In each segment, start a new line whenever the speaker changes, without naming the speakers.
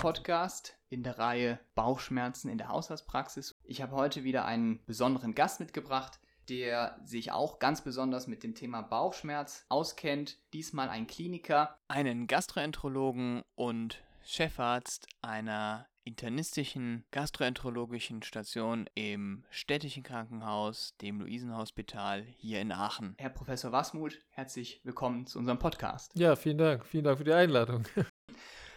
Podcast in der Reihe Bauchschmerzen in der Haushaltspraxis. Ich habe heute wieder einen besonderen Gast mitgebracht, der sich auch ganz besonders mit dem Thema Bauchschmerz auskennt. Diesmal ein Kliniker, einen Gastroenterologen und Chefarzt einer internistischen gastroenterologischen Station im städtischen Krankenhaus, dem Luisenhospital hier in Aachen. Herr Professor Wasmuth, herzlich willkommen zu unserem Podcast.
Ja, vielen Dank. Vielen Dank für die Einladung.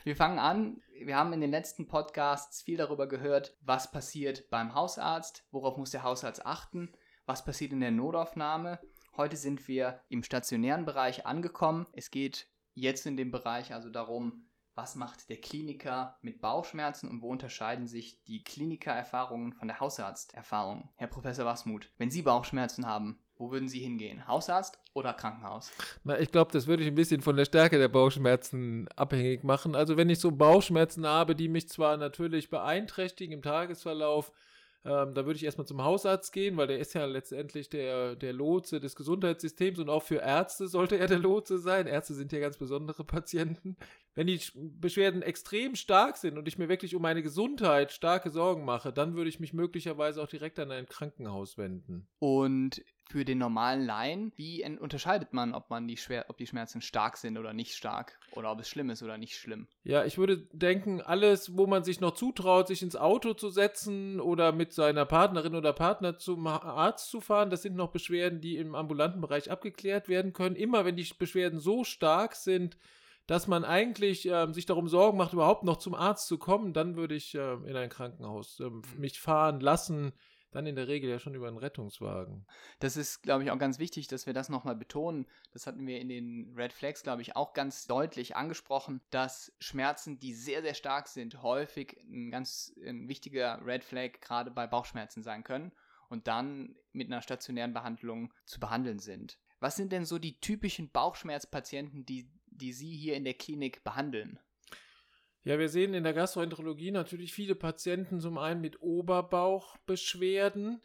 Wir fangen an. Wir haben in den letzten Podcasts viel darüber gehört, was passiert beim Hausarzt, worauf muss der Hausarzt achten, was passiert in der Notaufnahme. Heute sind wir im stationären Bereich angekommen. Es geht jetzt in dem Bereich also darum, was macht der Kliniker mit Bauchschmerzen und wo unterscheiden sich die Klinikererfahrungen von der Hausarzterfahrung? Herr Professor Wasmuth, wenn Sie Bauchschmerzen haben, wo würden Sie hingehen? Hausarzt oder Krankenhaus?
Na, ich glaube, das würde ich ein bisschen von der Stärke der Bauchschmerzen abhängig machen. Also wenn ich so Bauchschmerzen habe, die mich zwar natürlich beeinträchtigen im Tagesverlauf, ähm, da würde ich erstmal zum Hausarzt gehen, weil der ist ja letztendlich der, der Lotse des Gesundheitssystems und auch für Ärzte sollte er der Lotse sein. Ärzte sind ja ganz besondere Patienten. Wenn die Beschwerden extrem stark sind und ich mir wirklich um meine Gesundheit starke Sorgen mache, dann würde ich mich möglicherweise auch direkt an ein Krankenhaus wenden.
Und für den normalen Laien, wie unterscheidet man, ob man die Schwer ob die Schmerzen stark sind oder nicht stark oder ob es schlimm ist oder nicht schlimm?
Ja, ich würde denken, alles, wo man sich noch zutraut, sich ins Auto zu setzen oder mit seiner Partnerin oder Partner zum Arzt zu fahren, das sind noch Beschwerden, die im ambulanten Bereich abgeklärt werden können. Immer wenn die Beschwerden so stark sind, dass man eigentlich äh, sich darum Sorgen macht, überhaupt noch zum Arzt zu kommen, dann würde ich äh, in ein Krankenhaus äh, mich fahren lassen dann in der Regel ja schon über einen Rettungswagen.
Das ist, glaube ich, auch ganz wichtig, dass wir das nochmal betonen. Das hatten wir in den Red Flags, glaube ich, auch ganz deutlich angesprochen, dass Schmerzen, die sehr, sehr stark sind, häufig ein ganz ein wichtiger Red Flag gerade bei Bauchschmerzen sein können und dann mit einer stationären Behandlung zu behandeln sind. Was sind denn so die typischen Bauchschmerzpatienten, die, die Sie hier in der Klinik behandeln?
Ja, wir sehen in der Gastroenterologie natürlich viele Patienten zum einen mit Oberbauchbeschwerden.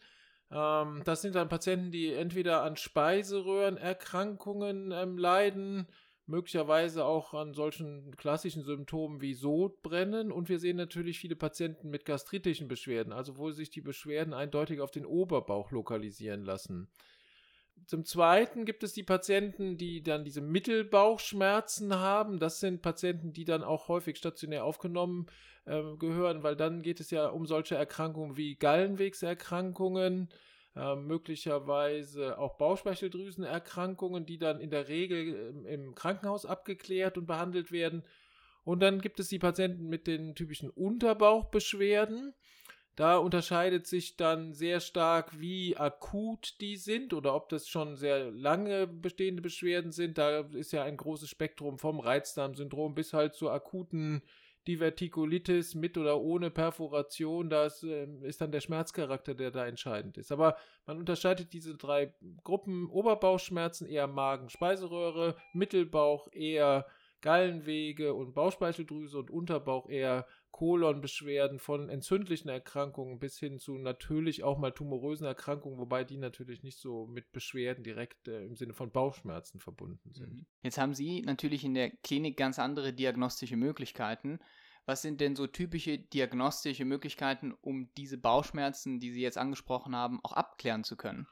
Ähm, das sind dann Patienten, die entweder an Speiseröhrenerkrankungen ähm, leiden, möglicherweise auch an solchen klassischen Symptomen wie Sodbrennen. Und wir sehen natürlich viele Patienten mit gastritischen Beschwerden, also wo sich die Beschwerden eindeutig auf den Oberbauch lokalisieren lassen. Zum Zweiten gibt es die Patienten, die dann diese Mittelbauchschmerzen haben. Das sind Patienten, die dann auch häufig stationär aufgenommen äh, gehören, weil dann geht es ja um solche Erkrankungen wie Gallenwegserkrankungen, äh, möglicherweise auch Bauchspeicheldrüsenerkrankungen, die dann in der Regel äh, im Krankenhaus abgeklärt und behandelt werden. Und dann gibt es die Patienten mit den typischen Unterbauchbeschwerden. Da unterscheidet sich dann sehr stark, wie akut die sind oder ob das schon sehr lange bestehende Beschwerden sind. Da ist ja ein großes Spektrum vom Reizdarmsyndrom bis halt zur akuten Divertikulitis mit oder ohne Perforation. Das äh, ist dann der Schmerzcharakter, der da entscheidend ist. Aber man unterscheidet diese drei Gruppen. Oberbauchschmerzen eher Magen, Speiseröhre, Mittelbauch eher Gallenwege und Bauchspeicheldrüse und Unterbauch eher Kolonbeschwerden von entzündlichen Erkrankungen bis hin zu natürlich auch mal tumorösen Erkrankungen, wobei die natürlich nicht so mit Beschwerden direkt äh, im Sinne von Bauchschmerzen verbunden sind. Mhm.
Jetzt haben Sie natürlich in der Klinik ganz andere diagnostische Möglichkeiten. Was sind denn so typische diagnostische Möglichkeiten, um diese Bauchschmerzen, die Sie jetzt angesprochen haben, auch abklären zu können?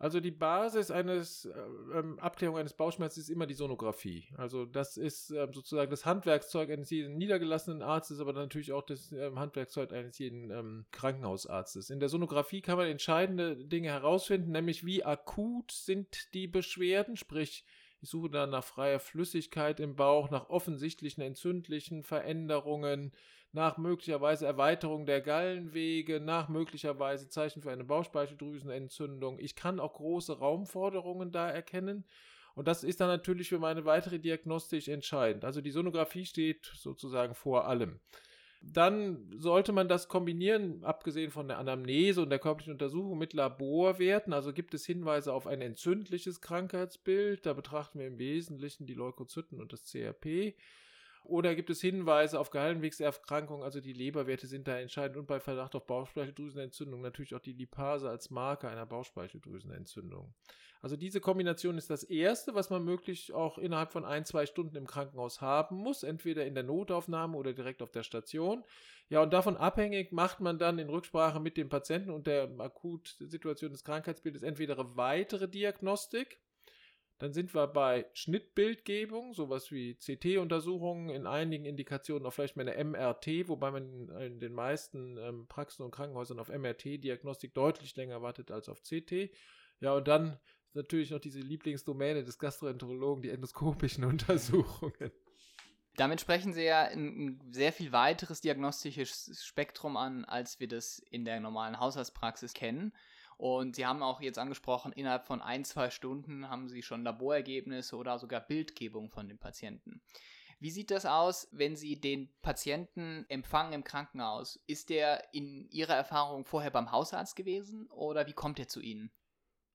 Also die Basis eines äh, ähm, Abklärung eines Bauchschmerzes ist immer die Sonographie. Also das ist äh, sozusagen das Handwerkszeug eines jeden niedergelassenen Arztes, aber natürlich auch das äh, Handwerkszeug eines jeden ähm, Krankenhausarztes. In der Sonographie kann man entscheidende Dinge herausfinden, nämlich wie akut sind die Beschwerden, sprich ich suche dann nach freier Flüssigkeit im Bauch, nach offensichtlichen entzündlichen Veränderungen, nach möglicherweise Erweiterung der Gallenwege, nach möglicherweise Zeichen für eine Bauchspeicheldrüsenentzündung. Ich kann auch große Raumforderungen da erkennen. Und das ist dann natürlich für meine weitere Diagnostik entscheidend. Also die Sonographie steht sozusagen vor allem. Dann sollte man das kombinieren, abgesehen von der Anamnese und der körperlichen Untersuchung mit Laborwerten. Also gibt es Hinweise auf ein entzündliches Krankheitsbild. Da betrachten wir im Wesentlichen die Leukozyten und das CRP. Oder gibt es Hinweise auf Gallenwegserkrankungen, also die Leberwerte sind da entscheidend und bei Verdacht auf Bauchspeicheldrüsenentzündung natürlich auch die Lipase als Marker einer Bauchspeicheldrüsenentzündung. Also diese Kombination ist das Erste, was man möglich auch innerhalb von ein, zwei Stunden im Krankenhaus haben muss, entweder in der Notaufnahme oder direkt auf der Station. Ja, und davon abhängig macht man dann in Rücksprache mit dem Patienten und der Akutsituation des Krankheitsbildes entweder eine weitere Diagnostik, dann sind wir bei Schnittbildgebung, sowas wie CT-Untersuchungen, in einigen Indikationen auch vielleicht mal eine MRT, wobei man in den meisten ähm, Praxen und Krankenhäusern auf MRT-Diagnostik deutlich länger wartet als auf CT. Ja, und dann natürlich noch diese Lieblingsdomäne des Gastroenterologen, die endoskopischen Untersuchungen.
Damit sprechen Sie ja ein, sehr viel weiteres diagnostisches Spektrum an, als wir das in der normalen Haushaltspraxis kennen. Und Sie haben auch jetzt angesprochen, innerhalb von ein, zwei Stunden haben Sie schon Laborergebnisse oder sogar Bildgebung von den Patienten. Wie sieht das aus, wenn Sie den Patienten empfangen im Krankenhaus? Ist der in Ihrer Erfahrung vorher beim Hausarzt gewesen oder wie kommt er zu Ihnen?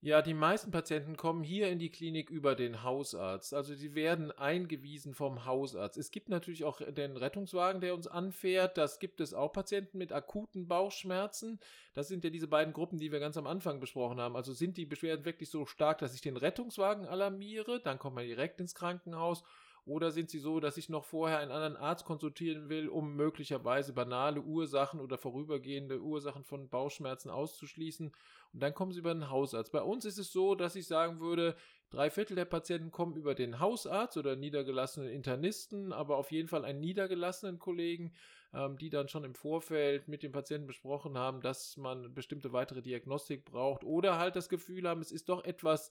Ja, die meisten Patienten kommen hier in die Klinik über den Hausarzt. Also sie werden eingewiesen vom Hausarzt. Es gibt natürlich auch den Rettungswagen, der uns anfährt. Das gibt es auch Patienten mit akuten Bauchschmerzen. Das sind ja diese beiden Gruppen, die wir ganz am Anfang besprochen haben. Also sind die Beschwerden wirklich so stark, dass ich den Rettungswagen alarmiere, dann kommt man direkt ins Krankenhaus oder sind sie so, dass ich noch vorher einen anderen Arzt konsultieren will, um möglicherweise banale Ursachen oder vorübergehende Ursachen von Bauchschmerzen auszuschließen? Und dann kommen sie über den Hausarzt. Bei uns ist es so, dass ich sagen würde, drei Viertel der Patienten kommen über den Hausarzt oder niedergelassenen Internisten, aber auf jeden Fall einen niedergelassenen Kollegen, ähm, die dann schon im Vorfeld mit dem Patienten besprochen haben, dass man bestimmte weitere Diagnostik braucht oder halt das Gefühl haben, es ist doch etwas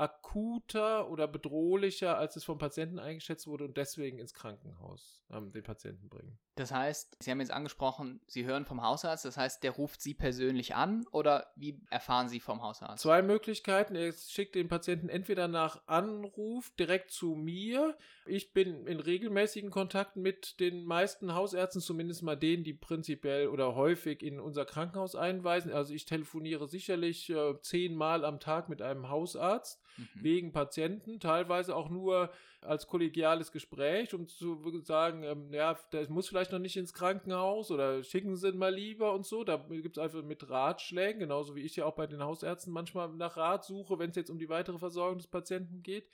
akuter oder bedrohlicher, als es vom Patienten eingeschätzt wurde und deswegen ins Krankenhaus ähm, den Patienten bringen.
Das heißt, Sie haben jetzt angesprochen, Sie hören vom Hausarzt, das heißt, der ruft Sie persönlich an oder wie erfahren Sie vom Hausarzt?
Zwei Möglichkeiten. Er schickt den Patienten entweder nach Anruf direkt zu mir. Ich bin in regelmäßigen Kontakten mit den meisten Hausärzten, zumindest mal denen, die prinzipiell oder häufig in unser Krankenhaus einweisen. Also ich telefoniere sicherlich äh, zehnmal am Tag mit einem Hausarzt mhm. wegen Patienten, teilweise auch nur als kollegiales Gespräch, um zu sagen, ähm, ja, das muss vielleicht noch nicht ins Krankenhaus oder schicken Sie ihn mal lieber und so. Da gibt es einfach mit Ratschlägen, genauso wie ich ja auch bei den Hausärzten manchmal nach Rat suche, wenn es jetzt um die weitere Versorgung des Patienten geht.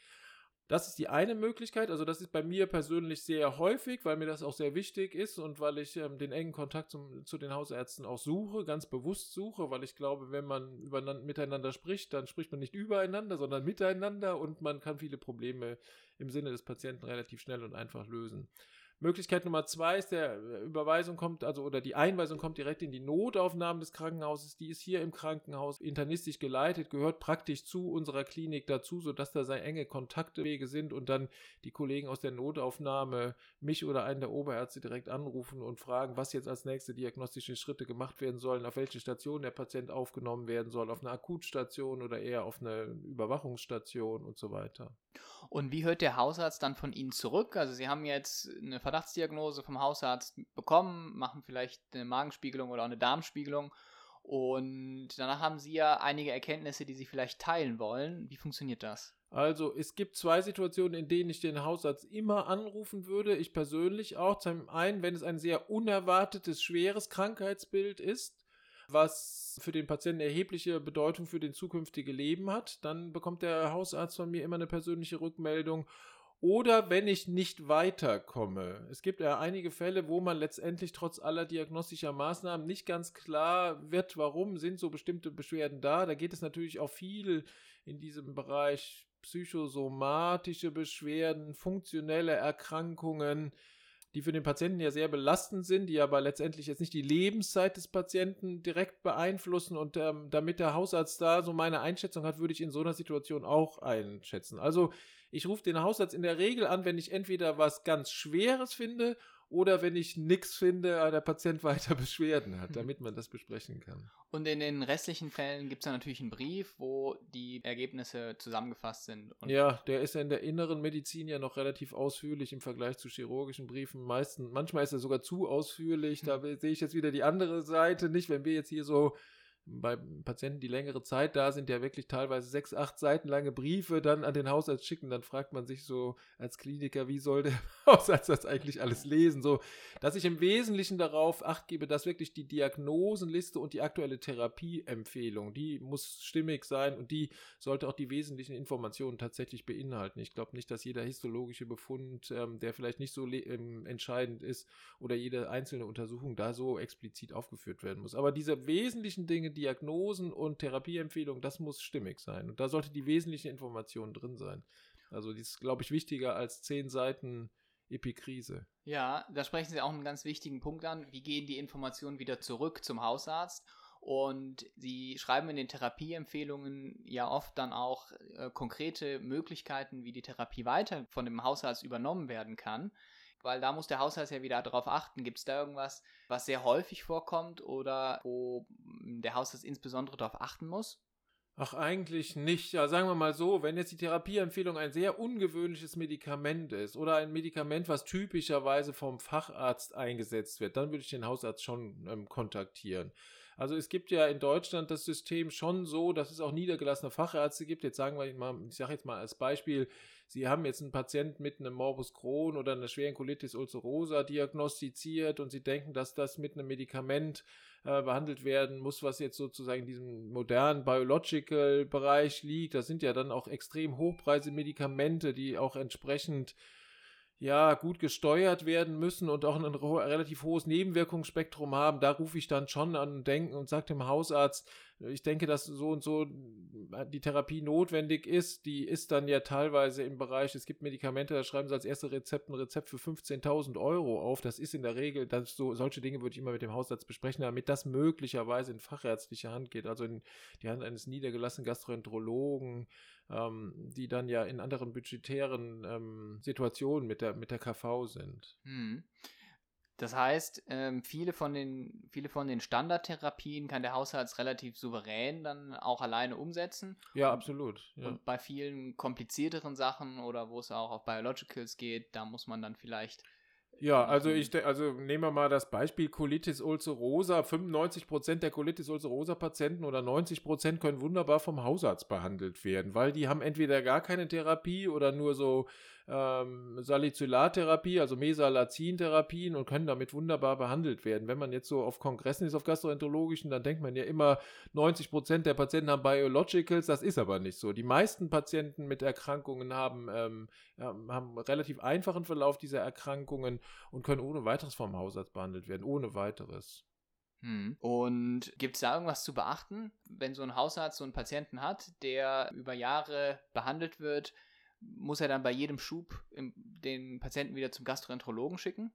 Das ist die eine Möglichkeit. Also das ist bei mir persönlich sehr häufig, weil mir das auch sehr wichtig ist und weil ich ähm, den engen Kontakt zum, zu den Hausärzten auch suche, ganz bewusst suche, weil ich glaube, wenn man miteinander spricht, dann spricht man nicht übereinander, sondern miteinander und man kann viele Probleme im Sinne des Patienten relativ schnell und einfach lösen. Möglichkeit Nummer zwei ist, der äh, Überweisung kommt, also oder die Einweisung kommt direkt in die Notaufnahme des Krankenhauses. Die ist hier im Krankenhaus internistisch geleitet, gehört praktisch zu unserer Klinik dazu, sodass da sehr enge Kontaktwege sind und dann die Kollegen aus der Notaufnahme mich oder einen der Oberärzte direkt anrufen und fragen, was jetzt als nächste diagnostische Schritte gemacht werden sollen, auf welche Station der Patient aufgenommen werden soll, auf eine Akutstation oder eher auf eine Überwachungsstation und so weiter.
Und wie hört der Hausarzt dann von Ihnen zurück? Also Sie haben jetzt eine Verdachtsdiagnose vom Hausarzt bekommen, machen vielleicht eine Magenspiegelung oder auch eine Darmspiegelung und danach haben Sie ja einige Erkenntnisse, die Sie vielleicht teilen wollen. Wie funktioniert das?
Also es gibt zwei Situationen, in denen ich den Hausarzt immer anrufen würde. Ich persönlich auch. Zum einen, wenn es ein sehr unerwartetes, schweres Krankheitsbild ist was für den Patienten erhebliche Bedeutung für den zukünftige Leben hat. Dann bekommt der Hausarzt von mir immer eine persönliche Rückmeldung. Oder wenn ich nicht weiterkomme. Es gibt ja einige Fälle, wo man letztendlich trotz aller diagnostischer Maßnahmen nicht ganz klar wird, warum sind so bestimmte Beschwerden da. Da geht es natürlich auch viel in diesem Bereich psychosomatische Beschwerden, funktionelle Erkrankungen, die für den Patienten ja sehr belastend sind, die aber letztendlich jetzt nicht die Lebenszeit des Patienten direkt beeinflussen. Und ähm, damit der Hausarzt da so meine Einschätzung hat, würde ich in so einer Situation auch einschätzen. Also ich rufe den Hausarzt in der Regel an, wenn ich entweder was ganz Schweres finde oder wenn ich nichts finde, äh, der Patient weiter Beschwerden hat, damit man das besprechen kann.
Und in den restlichen Fällen gibt es ja natürlich einen Brief, wo die Ergebnisse zusammengefasst sind.
ja, der ist ja in der inneren Medizin ja noch relativ ausführlich im Vergleich zu chirurgischen Briefen. Meisten, manchmal ist er sogar zu ausführlich. Da sehe ich jetzt wieder die andere Seite nicht, wenn wir jetzt hier so bei Patienten, die längere Zeit da sind, ja wirklich teilweise sechs, acht Seiten lange Briefe dann an den Hausarzt schicken, dann fragt man sich so als Kliniker, wie soll der Hausarzt das eigentlich alles lesen? So, dass ich im Wesentlichen darauf acht gebe, dass wirklich die Diagnosenliste und die aktuelle Therapieempfehlung, die muss stimmig sein und die sollte auch die wesentlichen Informationen tatsächlich beinhalten. Ich glaube nicht, dass jeder histologische Befund, ähm, der vielleicht nicht so ähm, entscheidend ist oder jede einzelne Untersuchung da so explizit aufgeführt werden muss. Aber diese wesentlichen Dinge, Diagnosen und Therapieempfehlungen, das muss stimmig sein. Und da sollte die wesentliche Information drin sein. Also die ist, glaube ich, wichtiger als zehn Seiten Epikrise.
Ja, da sprechen Sie auch einen ganz wichtigen Punkt an. Wie gehen die Informationen wieder zurück zum Hausarzt? Und Sie schreiben in den Therapieempfehlungen ja oft dann auch äh, konkrete Möglichkeiten, wie die Therapie weiter von dem Hausarzt übernommen werden kann weil da muss der Hausarzt ja wieder darauf achten. Gibt es da irgendwas, was sehr häufig vorkommt oder wo der Hausarzt insbesondere darauf achten muss?
Ach, eigentlich nicht. Ja, sagen wir mal so, wenn jetzt die Therapieempfehlung ein sehr ungewöhnliches Medikament ist oder ein Medikament, was typischerweise vom Facharzt eingesetzt wird, dann würde ich den Hausarzt schon ähm, kontaktieren. Also es gibt ja in Deutschland das System schon so, dass es auch niedergelassene Fachärzte gibt. Jetzt sagen wir mal, ich sage jetzt mal als Beispiel, Sie haben jetzt einen Patienten mit einem Morbus Crohn oder einer schweren Colitis ulcerosa diagnostiziert und Sie denken, dass das mit einem Medikament äh, behandelt werden muss, was jetzt sozusagen in diesem modernen Biological-Bereich liegt. Das sind ja dann auch extrem hochpreisige Medikamente, die auch entsprechend ja, gut gesteuert werden müssen und auch ein relativ hohes Nebenwirkungsspektrum haben, da rufe ich dann schon an und denke und sage dem Hausarzt, ich denke, dass so und so die Therapie notwendig ist. Die ist dann ja teilweise im Bereich, es gibt Medikamente, da schreiben sie als erste Rezept ein Rezept für 15.000 Euro auf. Das ist in der Regel, das so, solche Dinge würde ich immer mit dem Hausarzt besprechen, damit das möglicherweise in fachärztliche Hand geht, also in die Hand eines niedergelassenen Gastroenterologen, ähm, die dann ja in anderen budgetären ähm, Situationen mit der, mit der KV sind.
Hm. Das heißt, ähm, viele, von den, viele von den Standardtherapien kann der Hausarzt relativ souverän dann auch alleine umsetzen.
Ja, absolut. Ja.
Und bei vielen komplizierteren Sachen oder wo es auch auf Biologicals geht, da muss man dann vielleicht
ja, also ich also nehmen wir mal das Beispiel Colitis ulcerosa. 95% der Colitis ulcerosa Patienten oder 90% können wunderbar vom Hausarzt behandelt werden, weil die haben entweder gar keine Therapie oder nur so ähm, Salicylartherapie, also Mesalazin-Therapien und können damit wunderbar behandelt werden. Wenn man jetzt so auf Kongressen ist, auf gastroenterologischen, dann denkt man ja immer, 90 Prozent der Patienten haben Biologicals, das ist aber nicht so. Die meisten Patienten mit Erkrankungen haben, ähm, haben relativ einfachen Verlauf dieser Erkrankungen und können ohne weiteres vom Hausarzt behandelt werden, ohne weiteres.
Hm. Und gibt es da irgendwas zu beachten, wenn so ein Hausarzt so einen Patienten hat, der über Jahre behandelt wird, muss er dann bei jedem Schub den Patienten wieder zum Gastroenterologen schicken?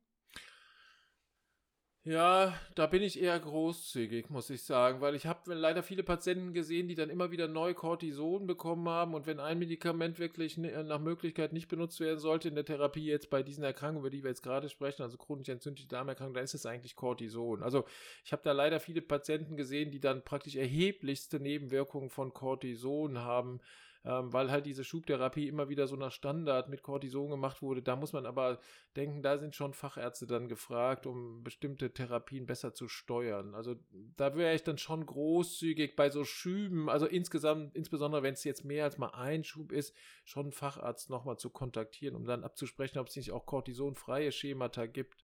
Ja, da bin ich eher großzügig, muss ich sagen, weil ich habe leider viele Patienten gesehen, die dann immer wieder neu Cortison bekommen haben und wenn ein Medikament wirklich nach Möglichkeit nicht benutzt werden sollte in der Therapie jetzt bei diesen Erkrankungen, über die wir jetzt gerade sprechen, also chronisch entzündliche Darmerkrankung, dann ist es eigentlich Cortison. Also ich habe da leider viele Patienten gesehen, die dann praktisch erheblichste Nebenwirkungen von Cortison haben ähm, weil halt diese Schubtherapie immer wieder so nach Standard mit Cortison gemacht wurde. Da muss man aber denken, da sind schon Fachärzte dann gefragt, um bestimmte Therapien besser zu steuern. Also da wäre ich dann schon großzügig bei so Schüben, also insgesamt, insbesondere wenn es jetzt mehr als mal ein Schub ist, schon einen Facharzt nochmal zu kontaktieren, um dann abzusprechen, ob es nicht auch kortisonfreie Schemata gibt.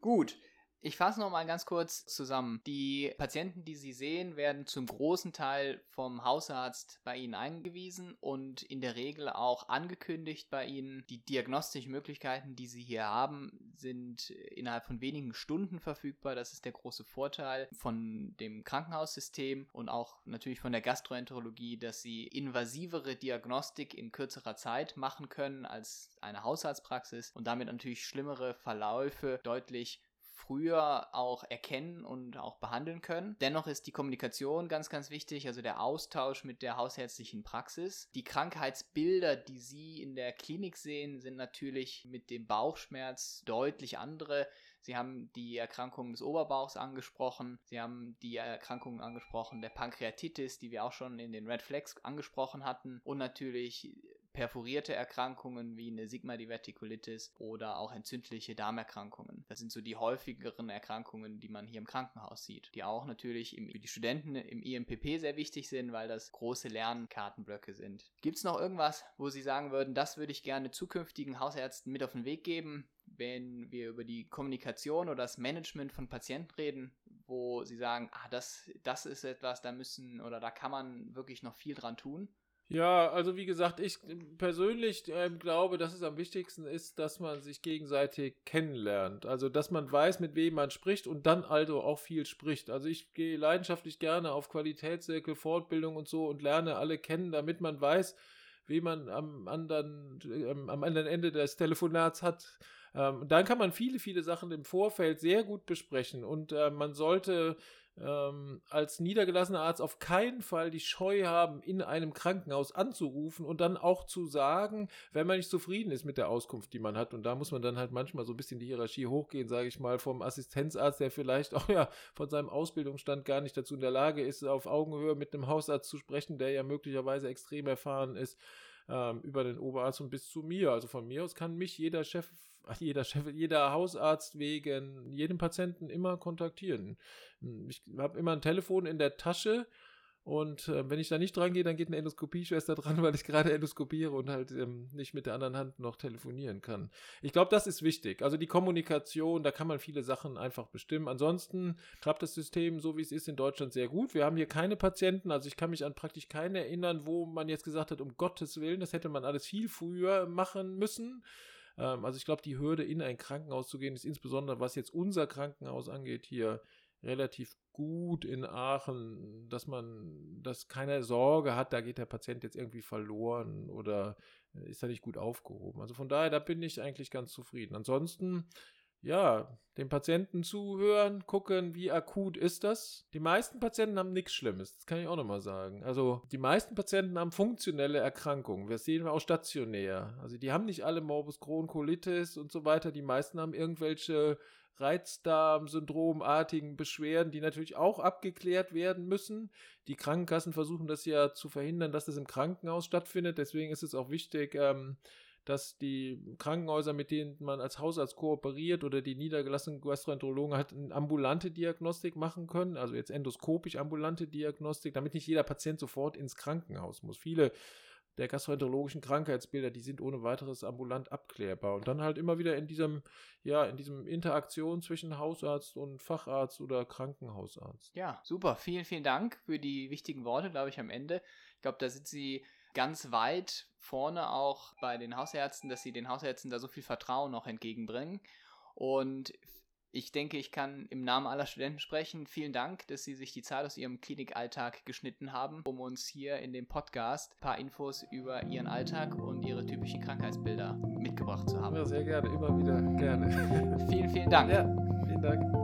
Gut, ich fasse noch mal ganz kurz zusammen. Die Patienten, die Sie sehen, werden zum großen Teil vom Hausarzt bei Ihnen eingewiesen und in der Regel auch angekündigt bei Ihnen. Die diagnostischen Möglichkeiten, die Sie hier haben, sind innerhalb von wenigen Stunden verfügbar. Das ist der große Vorteil von dem Krankenhaussystem und auch natürlich von der Gastroenterologie, dass Sie invasivere Diagnostik in kürzerer Zeit machen können als eine Hausarztpraxis und damit natürlich schlimmere Verläufe deutlich früher auch erkennen und auch behandeln können. Dennoch ist die Kommunikation ganz, ganz wichtig, also der Austausch mit der hausärztlichen Praxis. Die Krankheitsbilder, die Sie in der Klinik sehen, sind natürlich mit dem Bauchschmerz deutlich andere. Sie haben die Erkrankungen des Oberbauchs angesprochen. Sie haben die Erkrankungen angesprochen der Pankreatitis, die wir auch schon in den Red Flags angesprochen hatten. Und natürlich perforierte Erkrankungen wie eine Sigma-Divertikulitis oder auch entzündliche Darmerkrankungen. Das sind so die häufigeren Erkrankungen, die man hier im Krankenhaus sieht, die auch natürlich im, für die Studenten im IMPP sehr wichtig sind, weil das große Lernkartenblöcke sind. Gibt es noch irgendwas, wo Sie sagen würden, das würde ich gerne zukünftigen Hausärzten mit auf den Weg geben, wenn wir über die Kommunikation oder das Management von Patienten reden, wo Sie sagen, ah, das, das ist etwas, da müssen oder da kann man wirklich noch viel dran tun?
Ja, also wie gesagt, ich persönlich äh, glaube, dass es am wichtigsten ist, dass man sich gegenseitig kennenlernt. Also, dass man weiß, mit wem man spricht und dann also auch viel spricht. Also, ich gehe leidenschaftlich gerne auf Qualitätszirkel, Fortbildung und so und lerne alle kennen, damit man weiß, wie man am anderen, äh, am anderen Ende des Telefonats hat. Ähm, dann kann man viele, viele Sachen im Vorfeld sehr gut besprechen und äh, man sollte ähm, als niedergelassener Arzt auf keinen Fall die Scheu haben, in einem Krankenhaus anzurufen und dann auch zu sagen, wenn man nicht zufrieden ist mit der Auskunft, die man hat. Und da muss man dann halt manchmal so ein bisschen die Hierarchie hochgehen, sage ich mal, vom Assistenzarzt, der vielleicht auch ja von seinem Ausbildungsstand gar nicht dazu in der Lage ist, auf Augenhöhe mit einem Hausarzt zu sprechen, der ja möglicherweise extrem erfahren ist, ähm, über den Oberarzt und bis zu mir. Also von mir aus kann mich jeder Chef jeder Chef, jeder Hausarzt wegen jedem Patienten immer kontaktieren. Ich habe immer ein Telefon in der Tasche und äh, wenn ich da nicht dran gehe, dann geht eine Endoskopieschwester dran, weil ich gerade endoskopiere und halt ähm, nicht mit der anderen Hand noch telefonieren kann. Ich glaube, das ist wichtig. Also die Kommunikation, da kann man viele Sachen einfach bestimmen. Ansonsten klappt das System, so wie es ist, in Deutschland sehr gut. Wir haben hier keine Patienten, also ich kann mich an praktisch keine erinnern, wo man jetzt gesagt hat, um Gottes Willen, das hätte man alles viel früher machen müssen. Ähm, also ich glaube, die Hürde, in ein Krankenhaus zu gehen, ist insbesondere, was jetzt unser Krankenhaus angeht, hier relativ gut in Aachen, dass man, dass keiner Sorge hat, da geht der Patient jetzt irgendwie verloren oder äh, ist er nicht gut aufgehoben. Also von daher, da bin ich eigentlich ganz zufrieden. Ansonsten ja, dem Patienten zuhören, gucken, wie akut ist das. Die meisten Patienten haben nichts Schlimmes, das kann ich auch nochmal sagen. Also die meisten Patienten haben funktionelle Erkrankungen. Das sehen wir auch stationär. Also die haben nicht alle Morbus Crohn, Colitis und so weiter. Die meisten haben irgendwelche Reizdarm-Syndromartigen Beschwerden, die natürlich auch abgeklärt werden müssen. Die Krankenkassen versuchen das ja zu verhindern, dass das im Krankenhaus stattfindet. Deswegen ist es auch wichtig, ähm, dass die Krankenhäuser, mit denen man als Hausarzt kooperiert oder die niedergelassenen Gastroenterologen halt eine ambulante Diagnostik machen können, also jetzt endoskopisch ambulante Diagnostik, damit nicht jeder Patient sofort ins Krankenhaus muss. Viele der gastroenterologischen Krankheitsbilder, die sind ohne weiteres ambulant abklärbar und dann halt immer wieder in diesem ja, in diesem Interaktion zwischen Hausarzt und Facharzt oder Krankenhausarzt.
Ja, super. Vielen, vielen Dank für die wichtigen Worte, glaube ich, am Ende. Ich glaube, da sind Sie ganz weit vorne auch bei den Hausärzten, dass sie den Hausärzten da so viel Vertrauen noch entgegenbringen. Und ich denke, ich kann im Namen aller Studenten sprechen. Vielen Dank, dass Sie sich die Zeit aus Ihrem Klinikalltag geschnitten haben, um uns hier in dem Podcast ein paar Infos über Ihren Alltag und Ihre typischen Krankheitsbilder mitgebracht zu haben.
Ja, sehr gerne, immer wieder gerne.
vielen, vielen Dank.
Ja, vielen Dank.